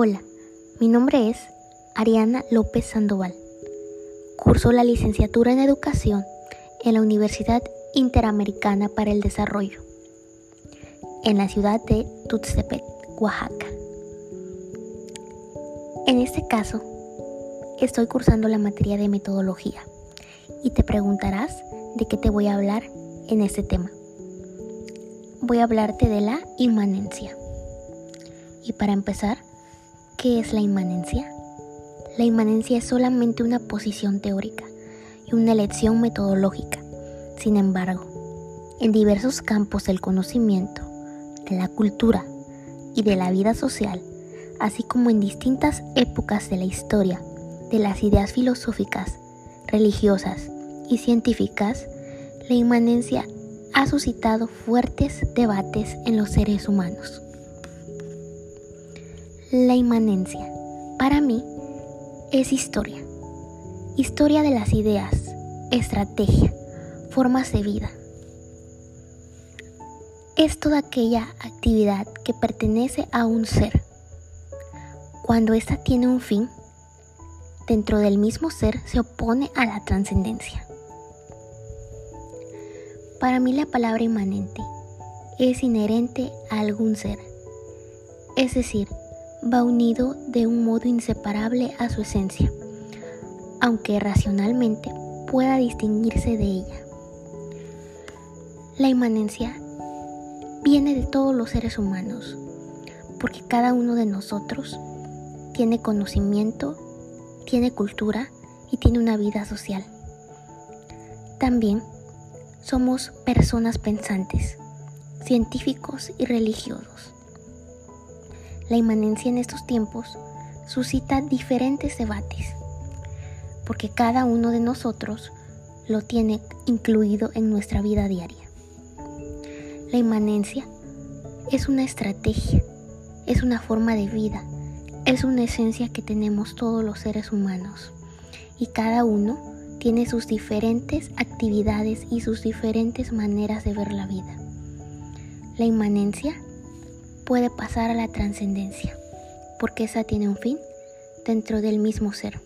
Hola, mi nombre es Ariana López Sandoval. Curso la licenciatura en Educación en la Universidad Interamericana para el Desarrollo, en la ciudad de Tuxtepec, Oaxaca. En este caso, estoy cursando la materia de metodología y te preguntarás de qué te voy a hablar en este tema. Voy a hablarte de la inmanencia. Y para empezar, ¿qué es la inmanencia? La inmanencia es solamente una posición teórica y una elección metodológica. Sin embargo, en diversos campos del conocimiento, de la cultura y de la vida social, así como en distintas épocas de la historia, de las ideas filosóficas, religiosas y científicas, la inmanencia ha suscitado fuertes debates en los seres humanos. La inmanencia, para mí, es historia. Historia de las ideas, estrategia, formas de vida. Es toda aquella actividad que pertenece a un ser. Cuando ésta tiene un fin, dentro del mismo ser se opone a la trascendencia. Para mí la palabra inmanente es inherente a algún ser, es decir, va unido de un modo inseparable a su esencia, aunque racionalmente pueda distinguirse de ella. La inmanencia viene de todos los seres humanos, porque cada uno de nosotros tiene conocimiento, tiene cultura y tiene una vida social. También somos personas pensantes, científicos y religiosos. La inmanencia en estos tiempos suscita diferentes debates, porque cada uno de nosotros lo tiene incluido en nuestra vida diaria. La inmanencia es una estrategia, es una forma de vida, es una esencia que tenemos todos los seres humanos y cada uno tiene sus diferentes actividades y sus diferentes maneras de ver la vida. La inmanencia puede pasar a la trascendencia, porque esa tiene un fin dentro del mismo ser.